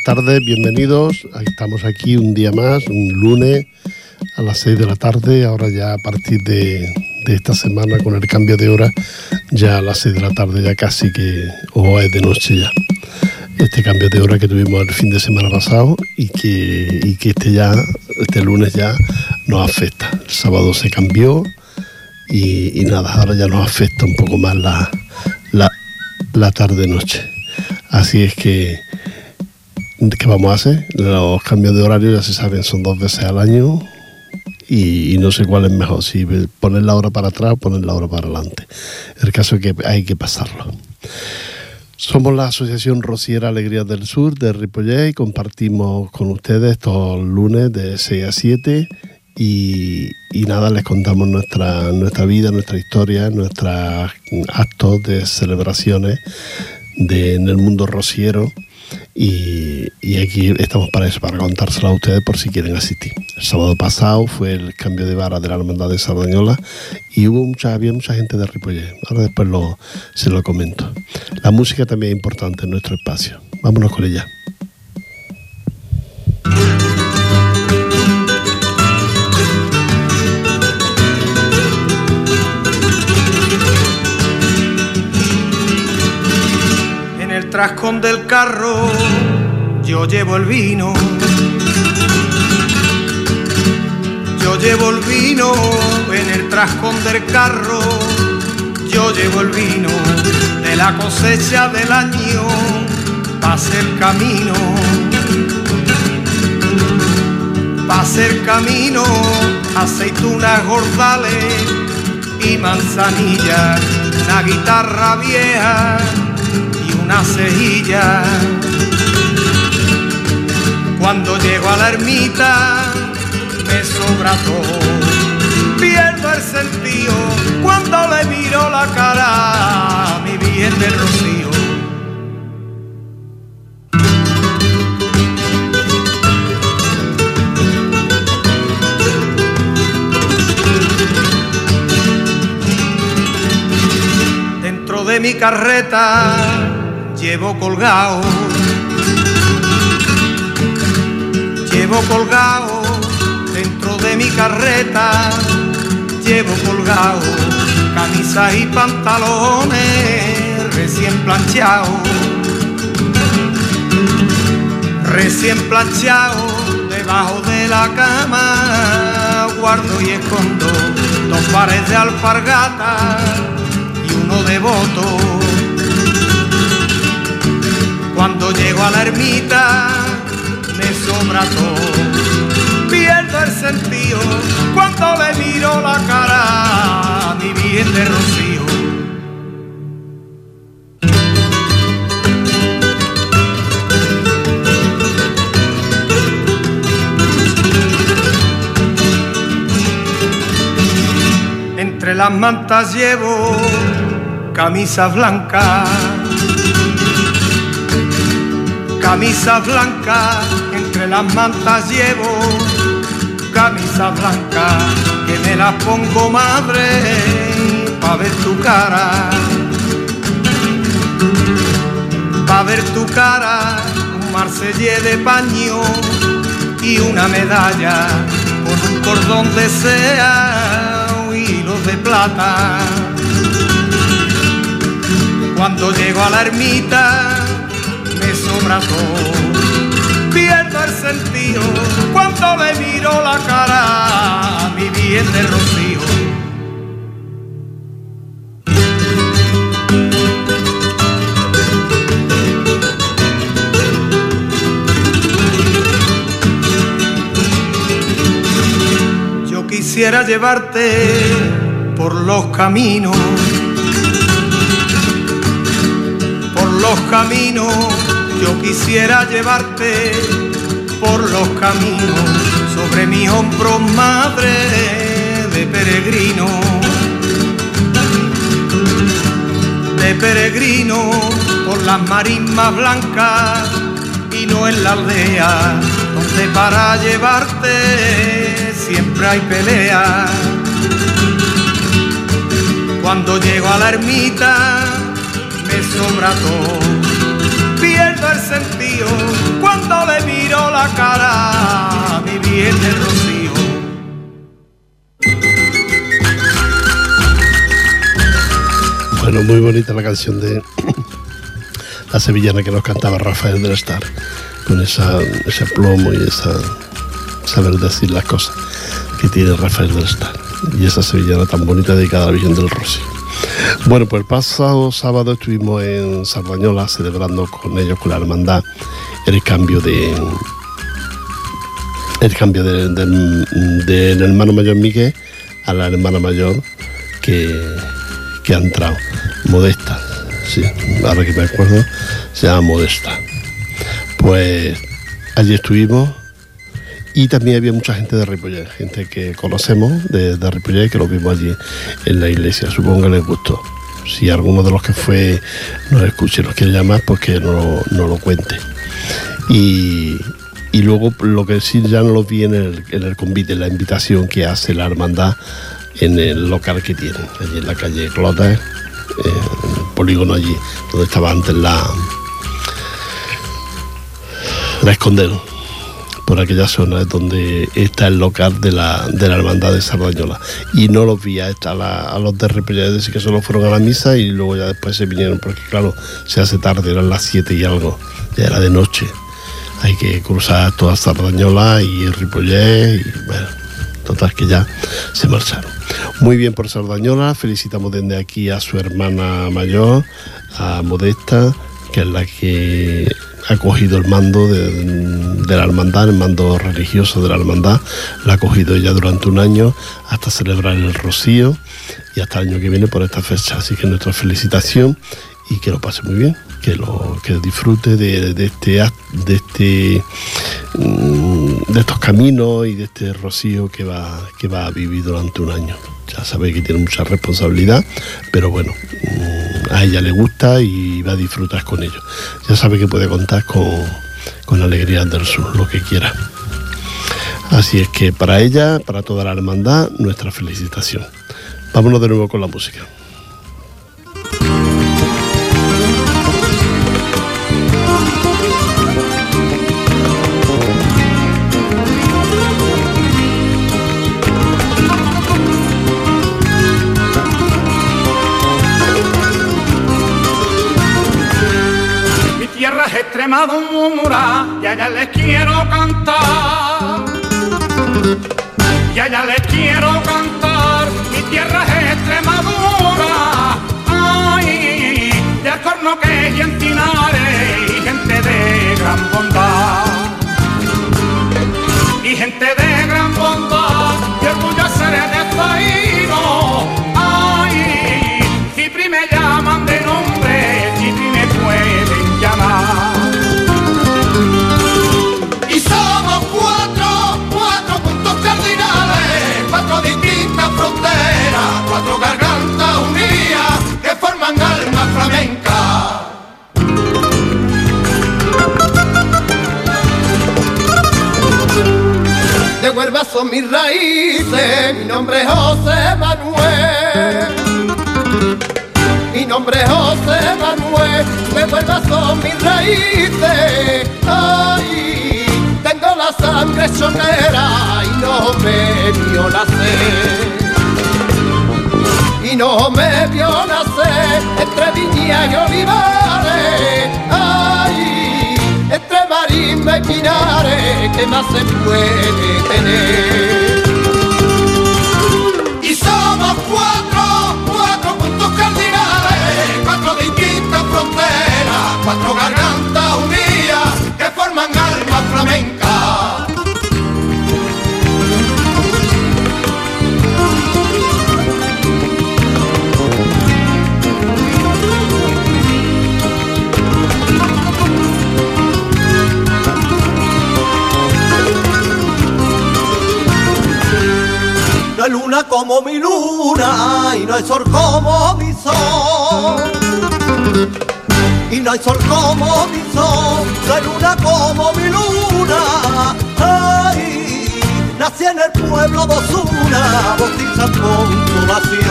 buenas tardes, bienvenidos. Estamos aquí un día más, un lunes a las 6 de la tarde. Ahora ya a partir de, esta semana con el cambio de hora, ya a las 6 de la tarde ya casi que o es de noche ya. Este cambio de hora que tuvimos el fin de semana pasado y que, que este ya, este lunes ya nos afecta. El sábado se cambió y, nada, ahora ya nos afecta un poco más la, la, la tarde-noche. Así es que ¿Qué vamos a hacer? Los cambios de horario ya se saben, son dos veces al año y, no sé cuál es mejor, si poner la hora para atrás o poner la hora para adelante. El caso es que hay que pasarlo. Somos la Asociación Rociera Alegría del Sur de Ripollet y compartimos con ustedes estos lunes de 6 a 7 y, nada, les contamos nuestra, nuestra vida, nuestra historia, nuestros actos de celebraciones de, en el mundo rociero y, aquí estamos para eso, para contárselo a ustedes por si quieren asistir. El sábado pasado fue el cambio de vara de la Hermandad de Sardañola y hubo mucha, había mucha gente de Ripollet. Ahora después lo, se lo comento. La música también es importante en nuestro espacio. Vámonos con ella. Trascón del carro yo llevo el vino. Yo llevo el vino en el trascón del carro. Yo llevo el vino de la cosecha del año. Pase el camino. Pase el camino, aceitunas gordales y manzanillas, una guitarra vieja una cejilla. Cuando llego a la ermita me sobra todo, pierdo el sentido cuando le miro la cara mi bien del rocío. Dentro de mi carreta llevo colgado, llevo colgado dentro de mi carreta, llevo colgado camisas y pantalones recién planchados, recién planchados debajo de la cama, guardo y escondo dos pares de alpargata y uno de voto llego a la ermita me sobra todo. Pierdo el sentido cuando le miro la cara a mi bien de rocío. Entre las mantas llevo camisa blanca Camisa blanca, entre las mantas llevo camisa blanca, que me la pongo madre pa' ver tu cara. Pa' ver tu cara, un marsellé de paño y una medalla con un cordón de sea hilos de plata. Cuando llego a la ermita, Pierdo el sentido cuando le miro la cara a mi bien de rocío. Yo quisiera llevarte por los caminos, por los caminos yo quisiera llevarte por los caminos sobre mi hombro madre de peregrino. De peregrino por las marismas blancas y no en la aldea donde para llevarte siempre hay pelea. Cuando llego a la ermita me sobra todo el sentido cuando le miro la cara, mi bien de rocío. Bueno, muy bonita la canción de la sevillana que nos cantaba Rafael del Estar, con esa, ese plomo y esa saber decir las cosas que tiene Rafael del Estar y esa sevillana tan bonita dedicada a la Virgen del Rocío. Bueno, pues el pasado sábado estuvimos en Sardañola celebrando con ellos, con la hermandad, el cambio de el cambio del de, hermano mayor Miguel a la hermana mayor que, que ha entrado, Modesta, sí, ahora que me acuerdo, se llama Modesta. Pues allí estuvimos y también había mucha gente de Ripollet, gente que conocemos de, de Ripollet que lo vimos allí en la iglesia. Supongo que les gustó. Si alguno de los que fue nos escuche y nos quiere llamar, pues que no, lo cuente. Y, luego lo que sí ya no lo vi en el, en el convite, en la invitación que hace la hermandad en el local que tienen, allí en la calle Clota, eh, el polígono allí, donde estaba antes la, la escondero por aquella zona donde está el local de la, de la hermandad de Sardañola. Y no los vi a, a, los de Repellet, decir que solo fueron a la misa y luego ya después se vinieron, porque claro, se hace tarde, eran las 7 y algo, ya era de noche. Hay que cruzar toda Sardañola y Ripollet y bueno, total que ya se marcharon. Muy bien por Sardañola, felicitamos desde aquí a su hermana mayor, a Modesta, que es la que ha cogido el mando de, la hermandad, el mando religioso de la hermandad, la ha cogido ella durante un año hasta celebrar el rocío y hasta el año que viene por esta fecha. Así que nuestra felicitación y que lo pase muy bien, que lo que disfrute de, este de este mm, de estos caminos y de este rocío que va que va a vivir durante un año. Ya sabe que tiene mucha responsabilidad, pero bueno, mm, a ella le gusta y va a disfrutar con ello. Ya sabe que puede contar con, con Alegría del Sur, lo que quiera. Así es que para ella, para toda la hermandad, nuestra felicitación. Vámonos de nuevo con la música. Extremadura y allá les quiero cantar. Y allá les quiero cantar, mi tierra es Extremadura. Ay, de Alcorno que y y gente de gran bondad. Y gente de cuatro gargantas unidas que forman alma flamenca. De Huelva son mis raíces, mi nombre es José Manuel. Mi nombre es José Manuel, de Huelva son mis raíces. Ay, tengo la sangre chonera y no me vio nacer y no me vio nacer entre viña y olivares. Ay, entre marisma y pinares, ¿qué más se puede tener? mi luna y no hay sol como mi sol. Y no hay sol como mi sol, no luna como mi luna. Ay, nací en el pueblo de Osuna, bautizan consolación.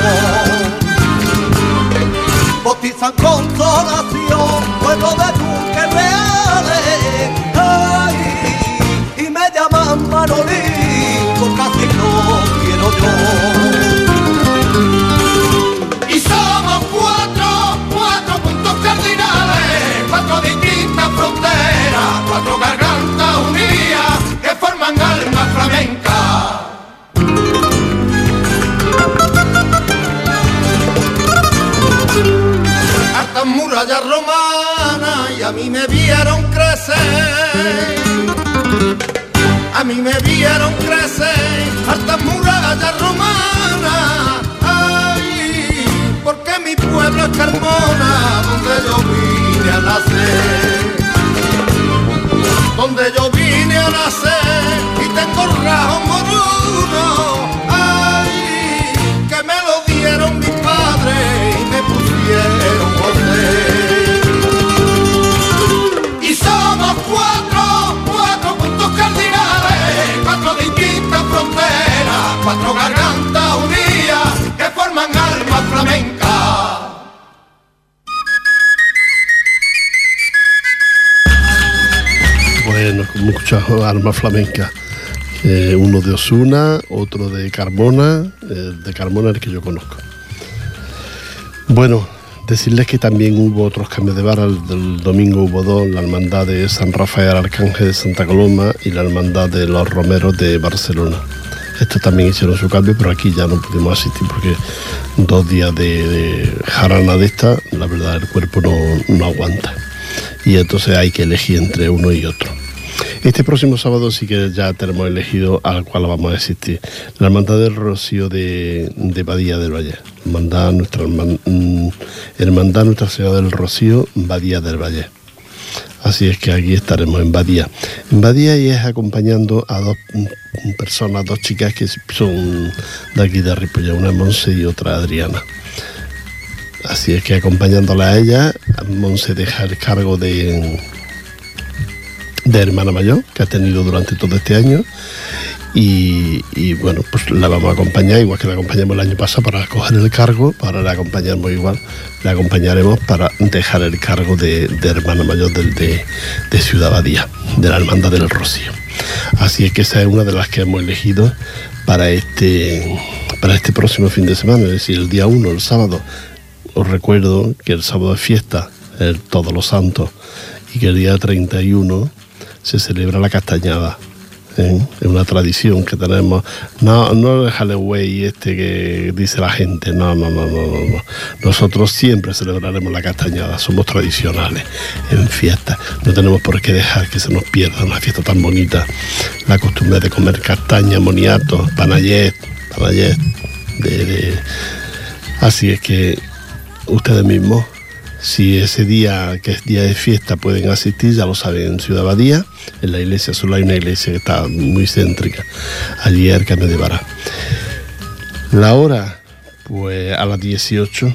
Bautizan consolación, pueblo de duques reales. Ay, y me llaman Manolín, porque así no quiero yo. cuatro gargantas unidas que forman alma flamenca. Estas murallas romanas y a mí me vieron crecer. A mí me vieron crecer estas murallas romanas. Ay, porque mi pueblo es Carmona. Donde yo vine a nacer y tengo rasgos moruno. Ay, que me lo dieron mis padres y me pusieron José. Y somos cuatro, cuatro puntos cardinales, cuatro distintas fronteras, cuatro gargantas Como escuchado Alma Flamenca. Eh, uno de Osuna, otro de Carmona, eh, de Carmona el que yo conozco. Bueno, decirles que también hubo otros cambios de vara. El, del domingo hubo dos, la hermandad de San Rafael Arcángel de Santa Coloma y la hermandad de los Romeros de Barcelona. Estos también hicieron su cambio, pero aquí ya no pudimos asistir porque dos días de, de jarana de esta, la verdad el cuerpo no, no aguanta. Y entonces hay que elegir entre uno y otro. Este próximo sábado sí que ya tenemos elegido al cual vamos a asistir. La Hermandad del Rocío de, Badía del Valle. Hermandad Nuestra, mm, Hermandad Nuestra Señora del Rocío, Badía del Valle. Así es que aquí estaremos en Badía. En Badía y es acompañando a dos mm, personas, dos chicas que son de aquí de Ripollet, una Monse y otra Adriana. Así es que acompañándola a ella, Monse deja el cargo de, de hermana mayor que ha tenido durante todo este año y, bueno, pues la vamos a acompañar igual que la acompañamos el año pasado para coger el cargo, ahora la acompañamos igual, la acompañaremos para dejar el cargo de, de hermana mayor del, de, de Ciudad Badía, de la Hermandad del Rocío. Así es que esa es una de las que hemos elegido para este, para este próximo fin de semana, es decir, el día 1, el sábado. Os recuerdo que el sábado es fiesta, el Todos los Santos, y que el día 31 se celebra la castañada. ¿eh? Es una tradición que tenemos. No, no el Halloween este que dice la gente. No, no, no, no, no, no. Nosotros siempre celebraremos la castañada. Somos tradicionales en fiestas. No tenemos por qué dejar que se nos pierda una fiesta tan bonita. La costumbre de comer castaña, moniato, panayet, panayet. Así es que ustedes mismos si ese día, que es día de fiesta, pueden asistir, ya lo saben, en Ciudad Badía, en la iglesia, solo hay una iglesia que está muy céntrica, allí cerca de Bará. La hora, pues a las 18,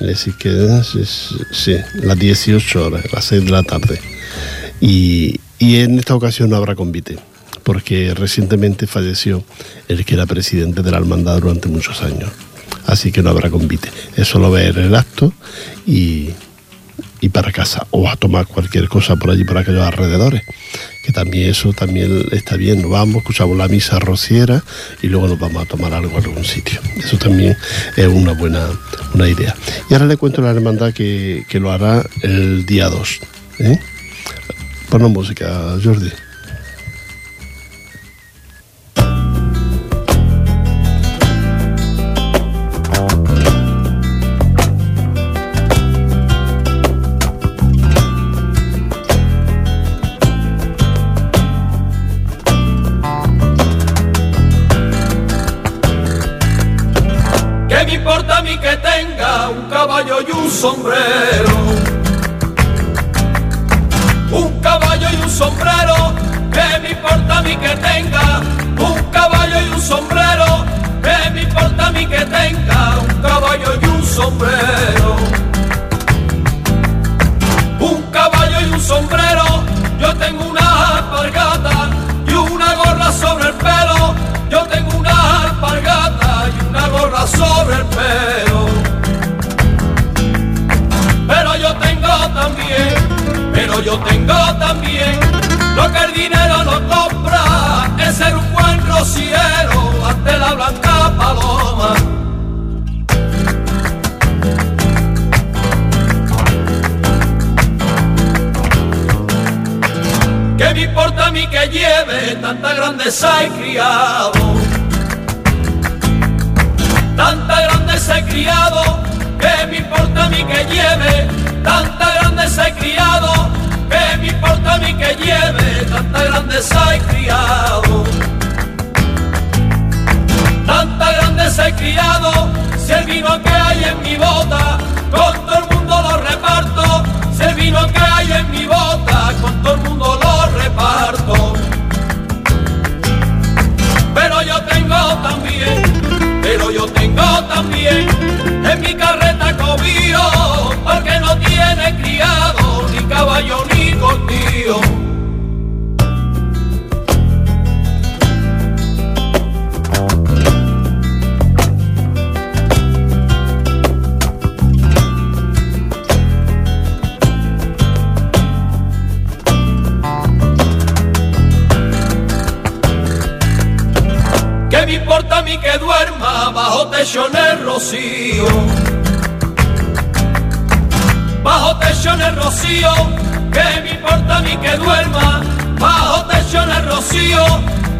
es decir, que es, sí, las 18 horas, las 6 de la tarde. Y, y en esta ocasión no habrá convite, porque recientemente falleció el que era presidente de la hermandad durante muchos años así que no habrá convite. Es solo ver el acto y, y, para casa o a tomar cualquier cosa por allí, por aquellos alrededores. Que también eso también está bien. Nos vamos, escuchamos la misa rociera y luego nos vamos a tomar algo en algún sitio. Eso también es una buena una idea. Y ahora le cuento a la hermandad que, que lo hará el día 2. ¿eh? Ponnos música, Jordi. Tanta grandeza y criado, ¿qué me importa a mí que lleve tanta grandeza y criado? que me importa a mí que lleve tanta grandeza y criado. Tanta grandeza y criado, si el vino que hay en mi bota, con todo el mundo lo reparto. Si el vino que hay en mi bota, con todo el mundo lo reparto. Pero yo tengo también, pero yo tengo también en mi carreta cobillo, porque no tiene criado, ni caballo ni cortillo. Importa a mí que duerma bajo techo en el rocío? Bajo techo en el rocío, ¿qué me importa a mí que duerma bajo techo en el rocío?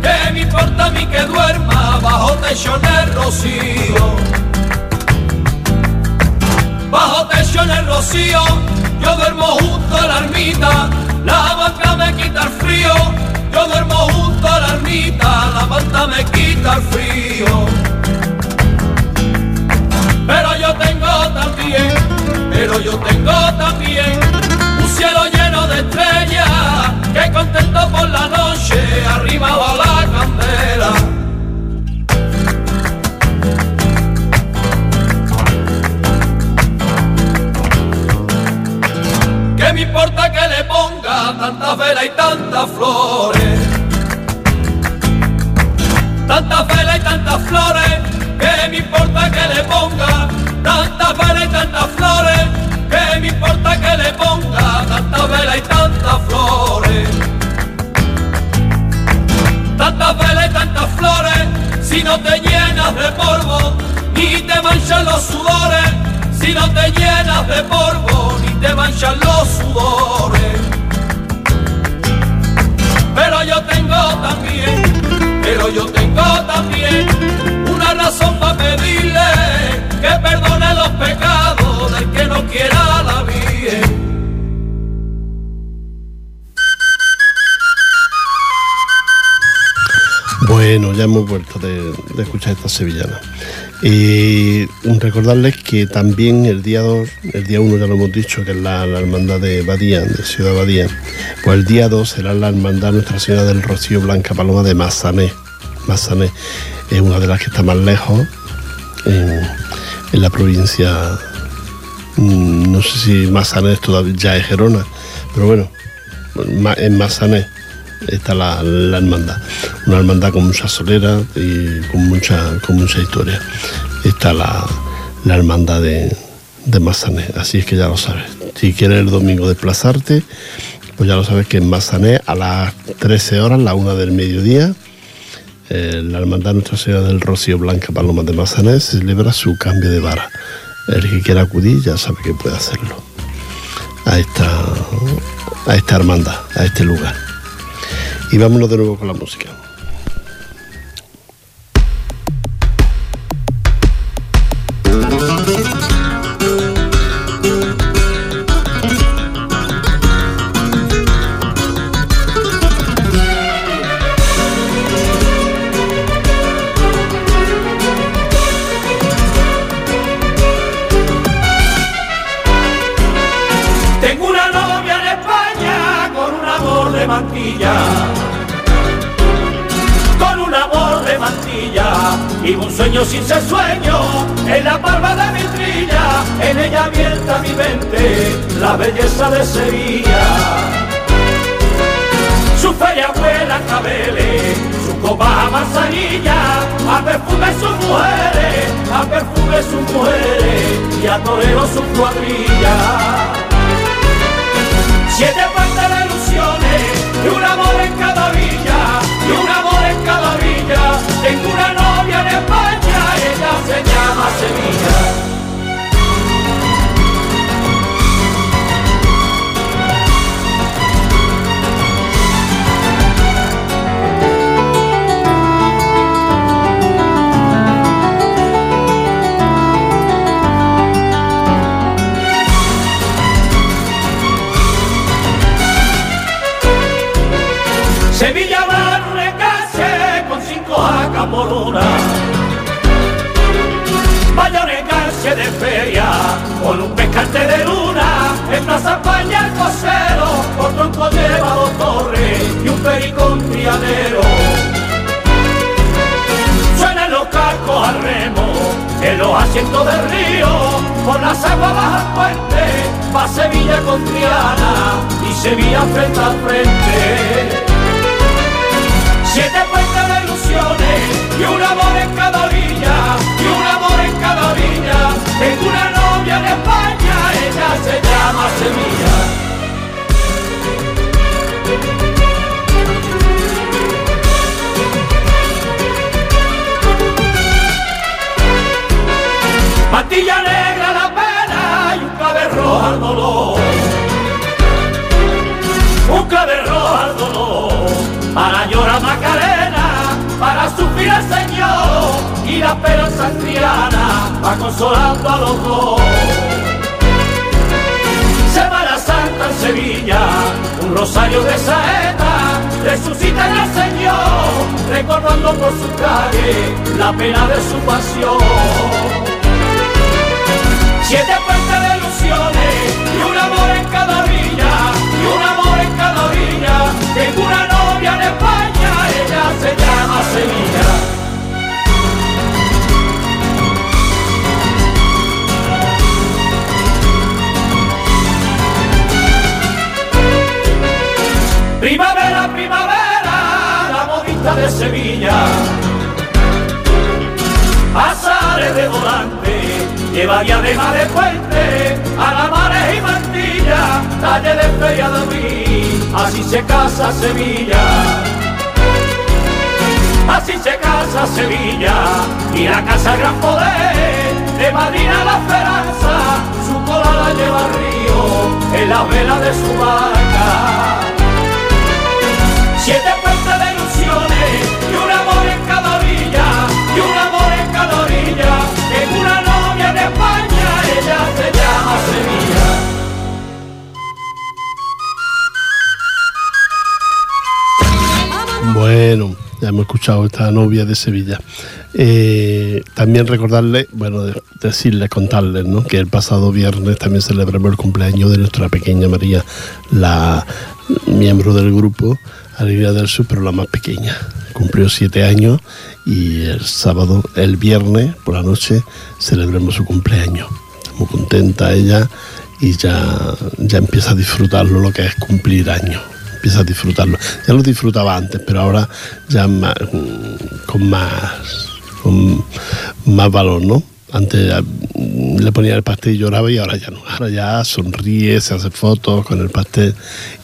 ¿Qué me importa a mí que duerma bajo techo en el rocío? Bajo techo en el rocío, yo duermo junto a la ermita, la banca me quita el frío, yo duermo junto a la ermita, la manta me quita el frío. Pedirle que perdone los pecados del que no quiera la bien. Bueno, ya hemos vuelto de, de escuchar esta sevillana. Y recordarles que también el día 2, el día 1 ya lo hemos dicho, que es la, la hermandad de Badía, de Ciudad Badía, pues el día 2 será la hermandad Nuestra Señora del Rocío Blanca Paloma de Mazané. Mazané es una de las que está más lejos en, la provincia, mm, no sé si Mazané todavía ya es Gerona, pero bueno, en Mazané está la, la hermandad. Una hermandad con mucha solera y con mucha, con mucha historia. Está la, la hermandad de, de así es que ya lo sabes. Si quieres el domingo desplazarte, pues ya lo sabes que en Mazané a las 13 horas, la una del mediodía, eh, la hermandad Nuestra Señora del Rocío Blanca Paloma de Mazané celebra su cambio de vara. El que quiera acudir ya sabe que puede hacerlo a esta, a esta hermandad, a este lugar. Y vámonos de nuevo con la música. 7 remo en los asientos del río, por las aguas baja puente, va Sevilla con Triana y Sevilla frente a frente. Siete puentes de ilusiones y un amor en cada orilla, y un amor en cada orilla. Tengo una novia en España, ella se llama Sevilla. Patilla negra la pena y un clave rojo al dolor. Un clave al dolor para llorar Macarena, para sufrir el Señor y la esperanza cristiana va consolando a los dos. Semana Santa en Sevilla, un rosario de saeta, resucita en el Señor, recordando por su calle la pena de su pasión. Siete puentes de ilusiones y un amor en cada orilla, y un amor en cada orilla. Tengo una novia en España, ella se llama Sevilla. Primavera, primavera, la modista de Sevilla. Azares de volante lleva diadema de puente, alamares y mantilla, talle de feria de abril, así se casa Sevilla. Así se casa Sevilla y la casa gran poder, de Madrid a la esperanza, su cola la lleva al río, en la vela de su barca. Siete puentes de ilusiones y un amor en cada orilla, y un amor en cada orilla, Llama Sevilla. Bueno, ya hemos escuchado esta novia de Sevilla. Eh, también recordarle, bueno, decirle, contarles, ¿no? Que el pasado viernes también celebramos el cumpleaños de nuestra pequeña María, la miembro del grupo Alegría del Sur, pero la más pequeña. Cumplió siete años y el sábado, el viernes por la noche, celebremos su cumpleaños. Muy contenta ella y ya, ya empieza a disfrutarlo lo que es cumplir años. Empieza a disfrutarlo. Ya lo disfrutaba antes, pero ahora ya con más, con más valor, ¿no? Antes le ponía el pastel y lloraba y ahora ya no. Ahora ya sonríe, se hace fotos con el pastel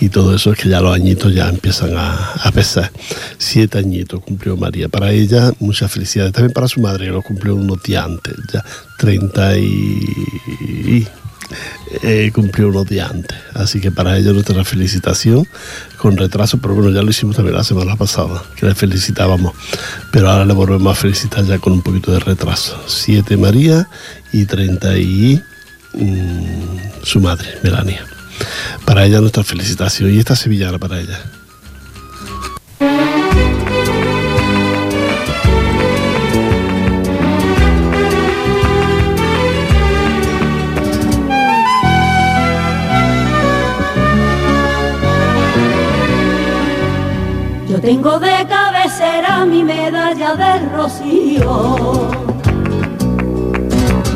y todo eso es que ya los añitos ya empiezan a, pesar. Siete añitos cumplió María. Para ella, muchas felicidades. También para su madre, que lo cumplió unos días antes, ya 30 y eh, cumplió unos días antes. Así que para ello nuestra felicitación con retraso, pero bueno, ya lo hicimos también la semana pasada, que le felicitábamos. Pero ahora le volvemos a felicitar ya con un poquito de retraso. Siete María y 30 y mm, su madre, Melania. Para ella nuestra felicitación y esta sevillana para ella. Tengo de cabecera mi medalla de rocío.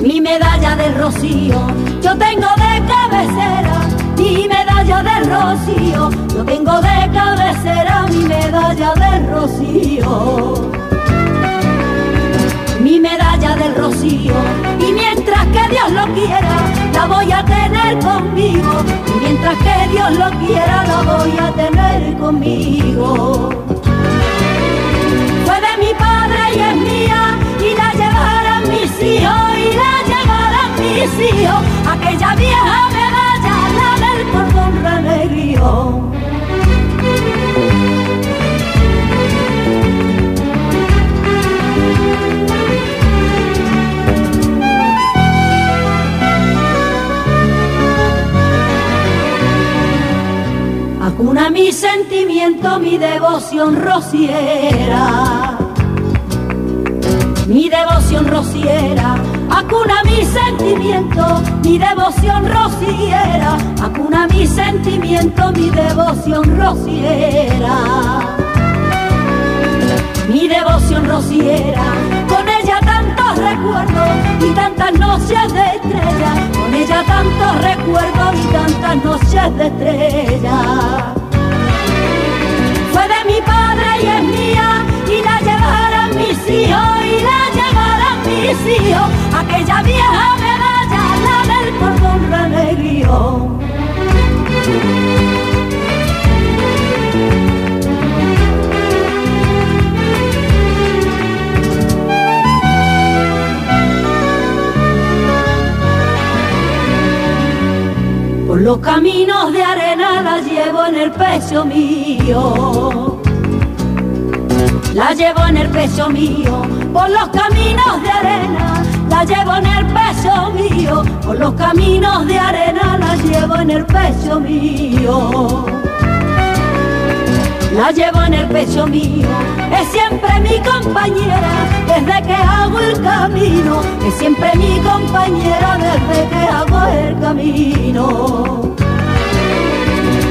Mi medalla de rocío. Yo tengo de cabecera mi medalla de rocío. Yo tengo de cabecera mi medalla de rocío. Rocío. Y mientras que Dios lo quiera, la voy a tener conmigo. Y mientras que Dios lo quiera, la voy a tener conmigo mi padre y es mía y la llevarán mis hijos y la llevarán mis hijos aquella vieja medalla la del cordón remedio Acuna mi sentimiento, mi devoción rociera. Mi devoción rociera, acuna mi sentimiento, mi devoción rociera, acuna mi sentimiento, mi devoción rociera. Mi devoción rociera, con ella tantos recuerdos y tantas noches de estrella, con ella tantos recuerdos y tantas noches de estrella. Fue de mi padre y es mía y la llevarán mis hijos y la llevarán mis hijos, aquella vieja medalla, la del cordón renegrió. Los caminos de arena la llevo en el pecho mío. La llevo en el pecho mío. Por los caminos de arena la llevo en el pecho mío. Por los caminos de arena la llevo en el pecho mío. La llevo en el pecho mío, es siempre mi compañera desde que hago el camino, es siempre mi compañera desde que hago el camino.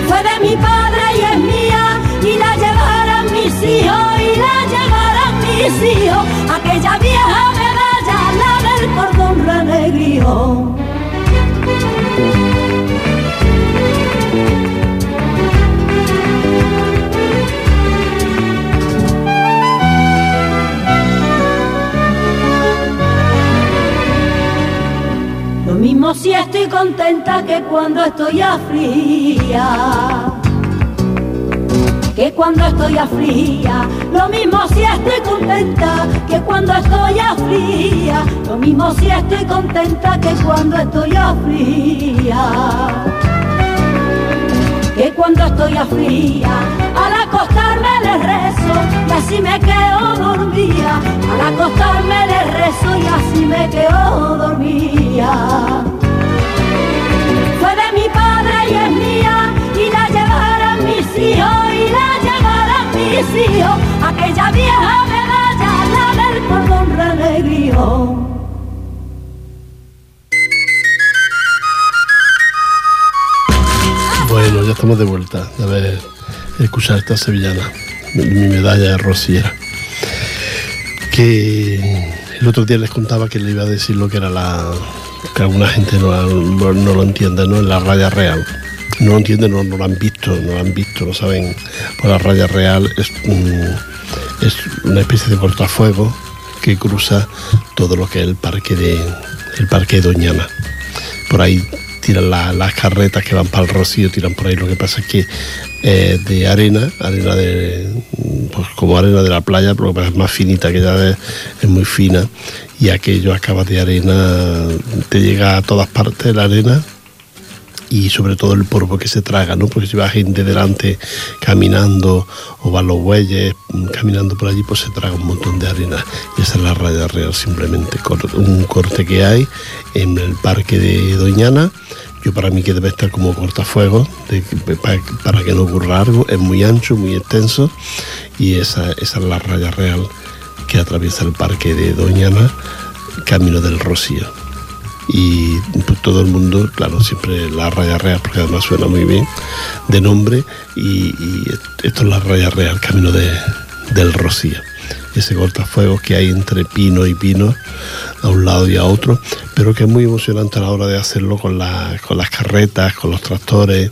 Fue de mi padre y es mía, y la llevarán mis hijos, y la llevarán mis hijos, aquella vieja medalla, la del cordón renegrió. Mismo si estoy contenta que cuando estoy afligida. Que cuando estoy afligida, lo mismo si estoy contenta que cuando estoy afligida, lo mismo si estoy contenta que cuando estoy afligida que cuando estoy afligida, al acostarme le rezo y así me quedo dormida, al acostarme le rezo y así me quedo dormida. Fue de mi padre y es mía y la llevarán mis hijos y la llevarán mis hijos, aquella vieja medalla, la del cordón renegrió. Bueno, ya estamos de vuelta de haber escuchado esta sevillana, mi, medalla de rociera. Que el otro día les contaba que le iba a decir lo que era la. que alguna gente no, no- lo entiende, ¿no? La raya real. No lo entienden, no, no lo han visto, no lo han visto, no saben. Pues la raya real es, es una especie de cortafuego que cruza todo lo que es el parque de, el parque de Doñana por ahí tiran la- las carretas que van para el Rocío, tiran por ahí. Lo que pasa es que eh, de arena, arena de, pues como arena de la playa, pero es más finita, que ya es, es muy fina, y aquello acaba de arena, te llega a todas partes la arena y sobre todo el polvo que se traga, ¿no? Porque si va gente delante caminando o van los bueyes caminando por allí, pues se traga un montón de arena. Y esa es la raya real, simplemente un corte que hay en el parque de Doñana. Yo para mí que debe estar como cortafuegos, de- para, para que no ocurra algo. Es muy ancho, muy extenso y esa es la raya real que atraviesa el parque de Doñana, camino del Rocío y pues, todo el mundo, claro, siempre la raya real, porque además suena muy bien de nombre, y, y esto es la raya real, camino de, del Rocío. Ese cortafuegos que hay entre pino y pino, a un lado y a otro, pero que es muy emocionante a la hora de hacerlo con, la- con las carretas, con los tractores,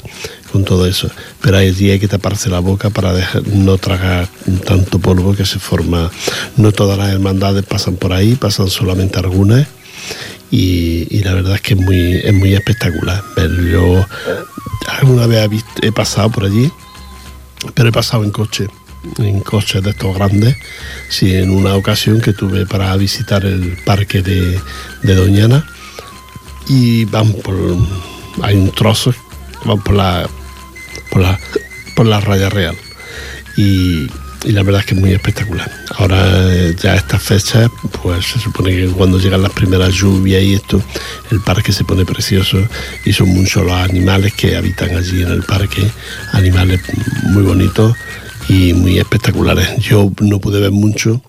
con todo eso. Pero allí hay que taparse la boca para dejar- no tragar tanto polvo que se forma. No todas las hermandades pasan por ahí, pasan solamente algunas y, la verdad es que es muy, es muy espectacular. Yo alguna vez he, pasado por allí, pero he pasado en coche, en coches de estos grandes. Sí, en una ocasión que tuve para visitar el parque de, de Doñana y van por. Hay un trozo, van por la, por la, por la raya real. Y, y la verdad es que es muy espectacular. Ahora eh, ya estas fechas, pues se supone que cuando llegan las primeras lluvias y esto, el parque se pone precioso y son muchos los animales que habitan allí en el parque, animales muy bonitos y muy espectaculares. Yo no pude ver mucho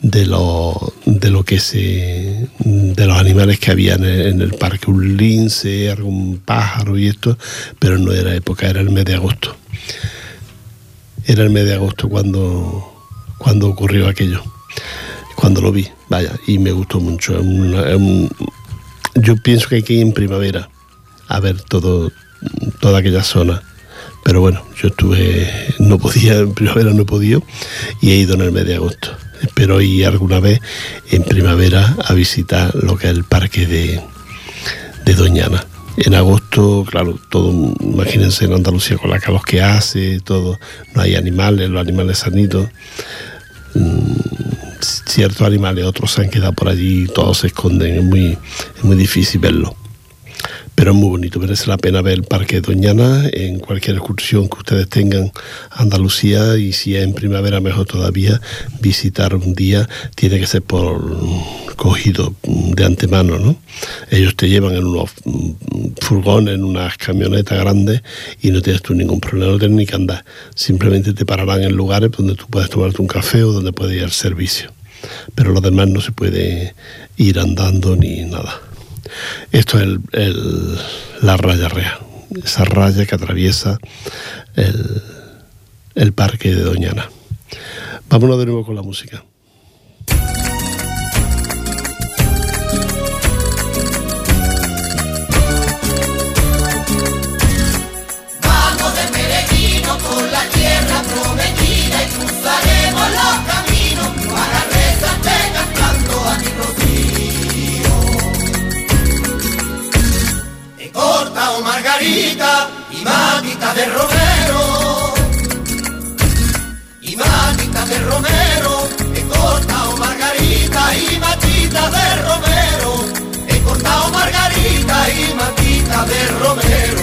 de lo, de lo que se de los animales que había en el, parque un lince algún pájaro y esto pero no era época era el mes de agosto era el mes de agosto cuando cuando ocurrió aquello cuando lo vi vaya y me gustó mucho yo pienso que hay que ir en primavera a ver todo toda aquella zona pero bueno yo estuve no podía en primavera no he podido y he ido en el mes de agosto espero ir alguna vez en primavera a visitar lo que es el parque de, de Doñana. En agosto, claro, todo, imagínense en Andalucía con la calor que hace, todo, no hay animales, los animales sanitos. Mm, ciertos animales, otros se han quedado por allí, todos se esconden, es muy, es muy difícil verlo pero es muy bonito, merece la pena ver el Parque de Doñana en cualquier excursión que ustedes tengan a Andalucía y si es en primavera mejor todavía, visitar un día tiene que ser por cogido de antemano, ¿no? Ellos te llevan en unos furgones, en unas camionetas grandes y no tienes tú ningún problema, no tienes ni que andar, simplemente te pararán en lugares donde tú puedes tomarte un café o donde puedes ir al servicio, pero lo demás no se puede ir andando ni nada. Esto es la raya real, esa raya que atraviesa el, el parque de Doñana. Vámonos de nuevo con la música. Margarita y matita de romero. Y matita de romero, he cortado margarita y matita de romero. He cortado margarita y matita de romero.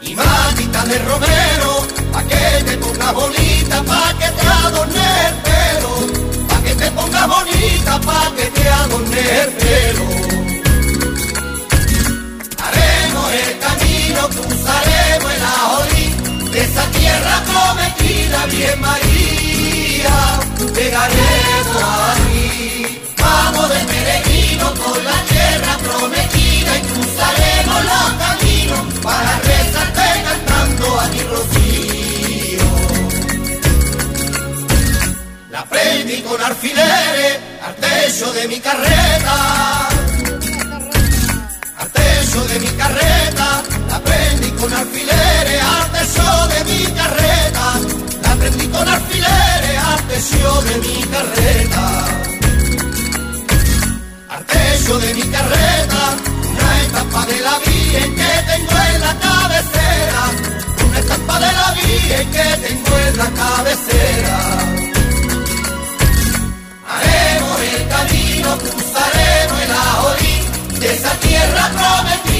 Y matita de romero, pa' que te ponga bonita, pa' que te adorne el pelo. Pa' que te ponga bonita, pa' que te adorne el pelo. Cruzaremos el ajorí de esa tierra prometida, bien María, llegaremos ti Vamos de peregrino por la tierra prometida y cruzaremos los caminos para rezarte cantando a mi rocío. La aprendí con alfileres al techo de mi carreta. De mi carreta, la prendí con alfileres al de mi carreta, la prendí con alfileres al de mi carreta. Artesio de mi carreta, una etapa de la en que tengo en la cabecera, una etapa de la en que tengo en la cabecera. Haremos el camino, cruzaremos el ajorín de esa tierra prometida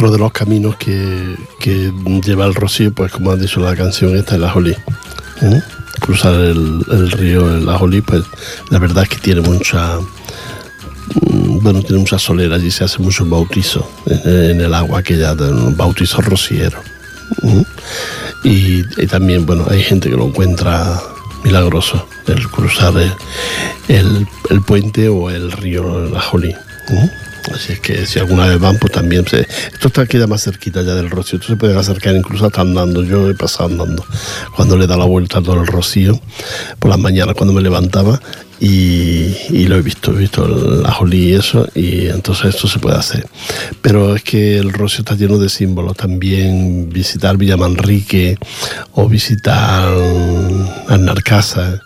Otro de los caminos que, que lleva el rocío, pues como ha dicho la canción esta, es la Jolí. ¿eh? Cruzar el, el río el Ajolí, pues la verdad es que tiene mucha mm, bueno, tiene mucha solera, allí se hace mucho bautizo en, en el agua, aquella de un bautizo rociero. ¿eh? Y, también, bueno, hay gente que lo encuentra milagroso, el cruzar el, el, puente o el río el Ajolí. ¿eh? Así es que si alguna vez van, pues también se... Esto está queda más cerquita ya del rocío. Tú se pueden acercar incluso hasta andando. Yo he pasado andando cuando le da la vuelta a todo el rocío por las mañanas cuando me levantaba y, lo he visto, he visto la jolí y eso, y entonces esto se puede hacer. Pero es que el rocío está lleno de símbolos. También visitar Villamanrique o visitar Arnarcasa,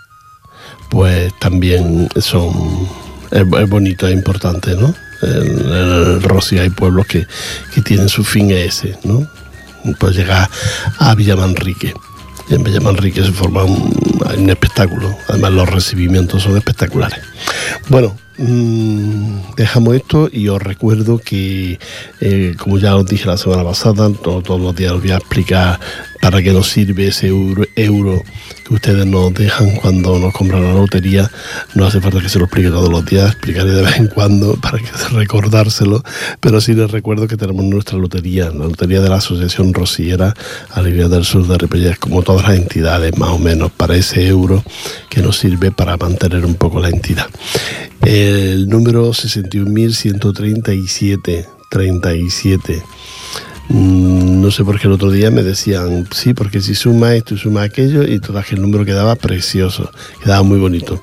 pues también son, es bonito, es importante, ¿no? En, el Rocío hay pueblos que, que, tienen su fin ese, ¿no? Pues llegar a Villamanrique. Y en Villamanrique se forma un, espectáculo. Además, los recibimientos son espectaculares. Bueno, dejamos esto y os recuerdo que, eh, como ya os dije la semana pasada, todo, todos los días os voy a explicar para qué nos sirve ese euro, que ustedes nos dejan cuando nos compran la lotería. No hace falta que se lo explique todos los días, explicaré de vez en cuando para que recordárselo, pero sí les recuerdo que tenemos nuestra lotería, la lotería de la Asociación Rociera Alivia del Sur de Ripollet, como todas las entidades más o menos, para ese euro que nos sirve para mantener un poco la entidad. El número 61.137, 37. No sé por qué el otro día me decían, sí, porque si suma esto y suma aquello, y que el número quedaba precioso, quedaba muy bonito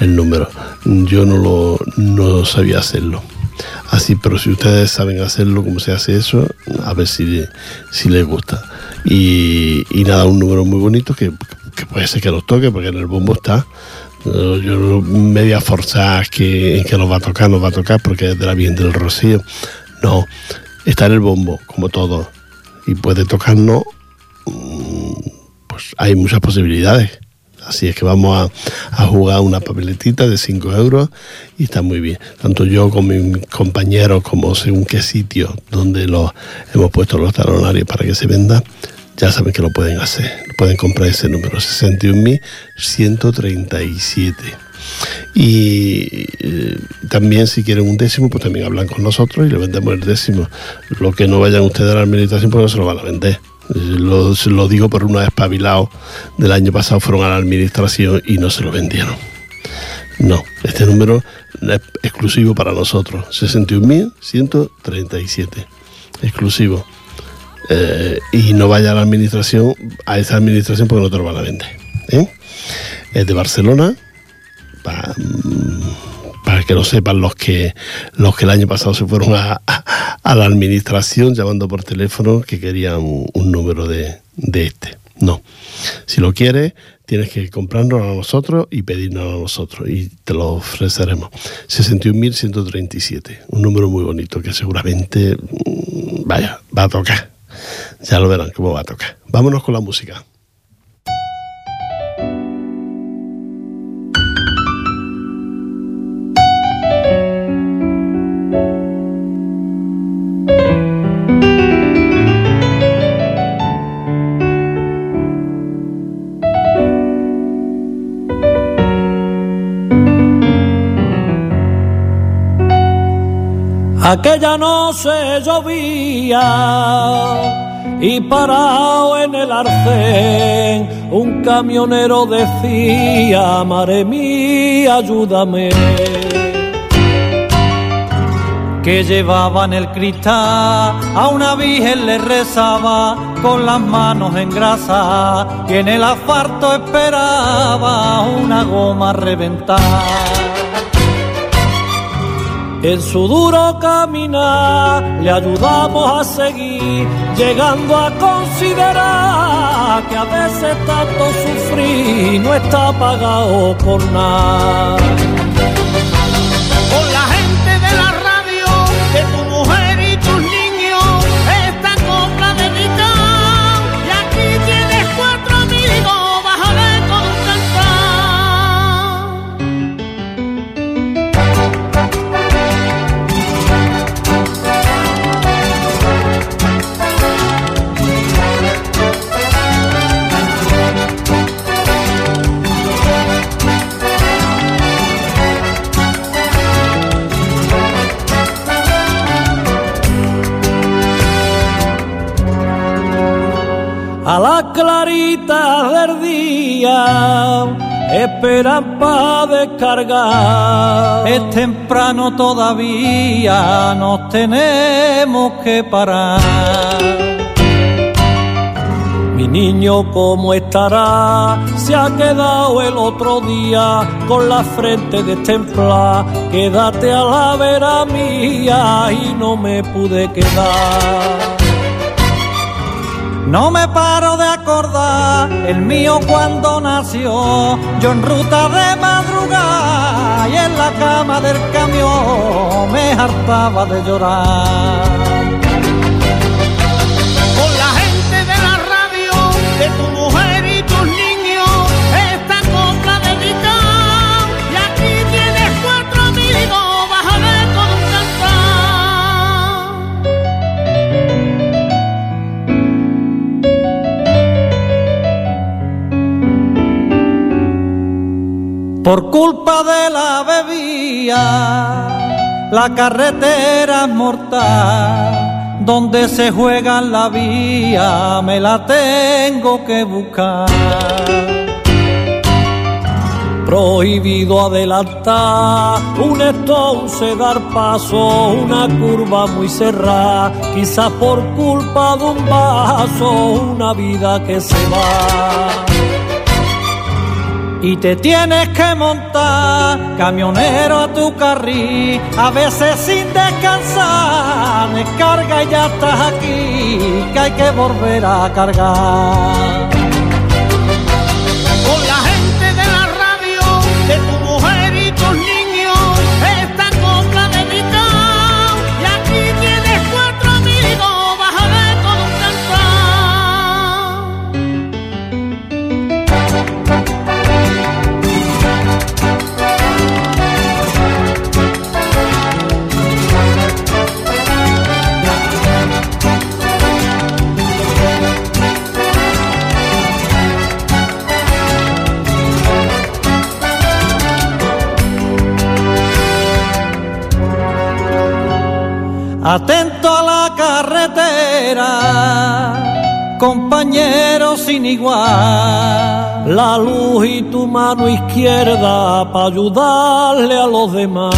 el número. Yo no lo no sabía hacerlo. Así, pero si ustedes saben hacerlo, cómo se hace eso, a ver si, si les gusta. Y, y nada, un número muy bonito que, que puede ser que los toque, porque en el bombo está. Media forzada que, que nos va a tocar, nos va a tocar porque es de la bien del Rocío. No, está en el bombo, como todo, y puede tocarnos, pues hay muchas posibilidades. Así es que vamos a, a jugar una papeletita de 5 euros y está muy bien. Tanto yo como mis compañeros, como según qué sitio donde los hemos puesto los talonarios para que se venda, ya saben que lo pueden hacer. Pueden comprar ese número, 61.137. Y eh, también si quieren un décimo, pues también hablan con nosotros y le vendemos el décimo. Lo que no vayan ustedes a la administración, pues no se lo van a vender. Lo, lo digo por unos espabilados del año pasado fueron a la administración y no se lo vendieron. No, este número es exclusivo para nosotros, 61.137, exclusivo. Eh, y no vaya a la administración, a esa administración porque no te lo van a vender. ¿eh? Es de Barcelona, para, para, que lo sepan los que, los que el año pasado se fueron a, a, la administración llamando por teléfono que querían un, un número de, de, este. No, si lo quieres, tienes que comprarnos a nosotros y pedirnos a nosotros y te lo ofreceremos. 61.137, un número muy bonito que seguramente, mm, vaya, va a tocar. Ya lo verán cómo va a tocar. Vámonos con la música. Aquella noche llovía y parado en el arcén un camionero decía, Mare mía, ayúdame. Que llevaba en el cristal a una virgen le rezaba con las manos en grasa y en el asfalto esperaba una goma reventada. En su duro caminar le ayudamos a seguir, llegando a considerar que a veces tanto sufrir no está pagado por nada. Claritas del día esperan para descargar. Es temprano todavía, nos tenemos que parar. Mi niño, ¿cómo estará? Se ha quedado el otro día con la frente destemplada. Quédate a la vera mía y no me pude quedar. No me paro de acordar el mío cuando nació, yo en ruta de madrugada y en la cama del camión me hartaba de llorar. Por culpa de la bebida, la carretera mortal. Donde se juega la vía, me la tengo que buscar. Prohibido adelantar, un entonces dar paso, una curva muy cerrada, quizás por culpa de un vaso, una vida que se va. Y te tienes que montar, camionero a tu carril, a veces sin descansar, descarga y ya estás aquí, que hay que volver a cargar. La luz y tu mano izquierda para ayudarle a los demás.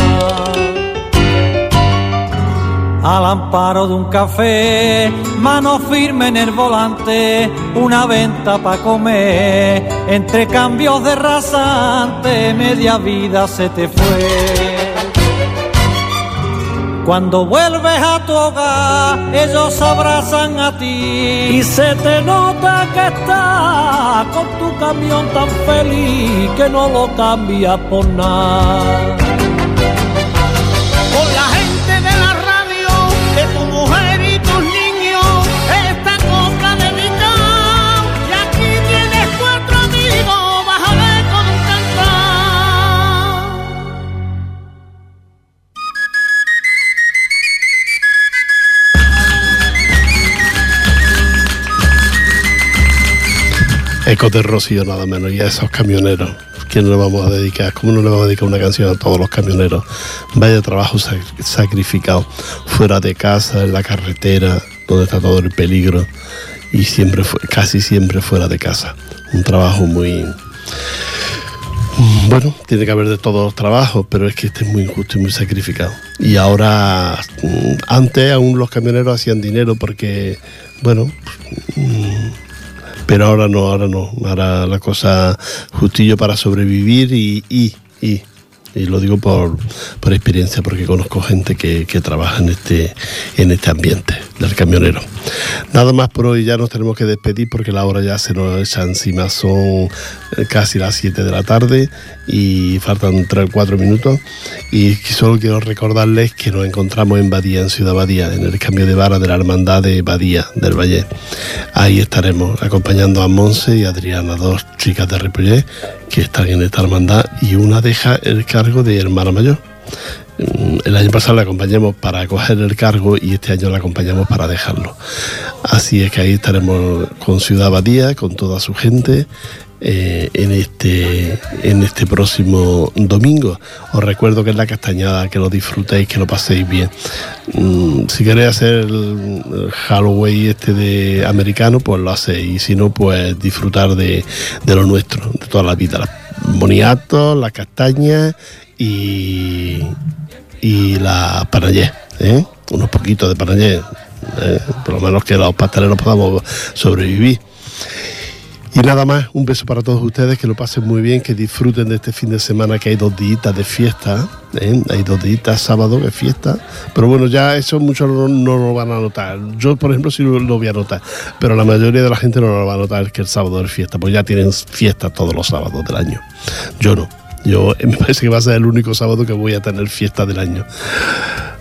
Al amparo de un café, mano firme en el volante, una venta para comer. Entre cambios de rasante, media vida se te fue. Cuando vuelves a tu hogar, ellos abrazan a ti. Y se te nota que estás con tu camión tan feliz que no lo cambias por nada. De Rocío nada menos y a esos camioneros. ¿Quién le vamos a dedicar? ¿Cómo no le vamos a dedicar una canción a todos los camioneros? Vaya trabajo sac- sacrificado, fuera de casa, en la carretera, donde está todo el peligro y siempre fu- casi siempre fuera de casa. Un trabajo muy bueno, tiene que haber de todos los trabajos, pero es que este es muy injusto y muy sacrificado. Y ahora, mm, antes aún los camioneros hacían dinero porque, bueno, mm, pero ahora no, ahora no. Ahora la cosa justillo para sobrevivir y, y, y, lo digo por, por experiencia, porque conozco gente que, que trabaja en este, en este ambiente del camionero. Nada más por hoy, ya nos tenemos que despedir porque la hora ya se nos echa encima, son eh, casi las 7 de la tarde y faltan 3 o 4 minutos. Y solo quiero recordarles que nos encontramos en Badía, en Ciudad Badía, en el cambio de vara de la Hermandad de Badía, del Valle. Ahí estaremos acompañando a Monse y Adriana, dos chicas de Ripollet que están en esta hermandad y una deja el cargo de hermana mayor. Mm, El año pasado la acompañamos para coger el cargo y este año la acompañamos para dejarlo. Así es que ahí estaremos con Ciudad Badía, con toda su gente, eh, en, este, en este próximo domingo. Os recuerdo que es la castañada, que lo disfrutéis, que lo paséis bien. Mm, si queréis hacer el Halloween este de americano, pues lo hacéis. Y si no, pues disfrutar de, lo nuestro, de toda la vida. Los boniatos, las castañas y, y la panayé, ¿eh? unos poquitos de panayé, ¿eh? por lo menos que los pasteleros podamos sobrevivir. Y nada más, un beso para todos ustedes, que lo pasen muy bien, que disfruten de este fin de semana, que hay dos días de fiesta, ¿eh? hay dos días sábado de fiesta, pero bueno, ya eso muchos no, lo van a notar. Yo, por ejemplo, sí lo, voy a notar, pero la mayoría de la gente no lo va a notar que el sábado es fiesta, pues ya tienen fiesta todos los sábados del año. Yo no. Yo me parece que va a ser el único sábado que voy a tener fiesta del año.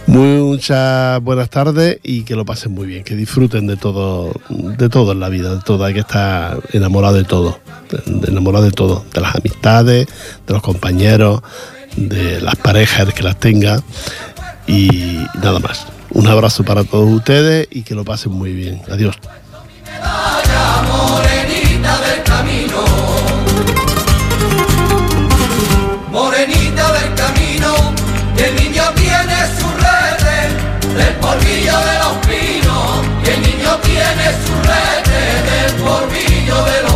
Muchas buenas tardes y que lo pasen muy bien, que disfruten de todo, de todo en la vida, de todo. Hay que estar enamorado de todo, enamorado de todo, de las amistades, de los compañeros, de las parejas que las tenga y nada más. Un abrazo para todos ustedes y que lo pasen muy bien. Adiós. es churrete del polvillo de los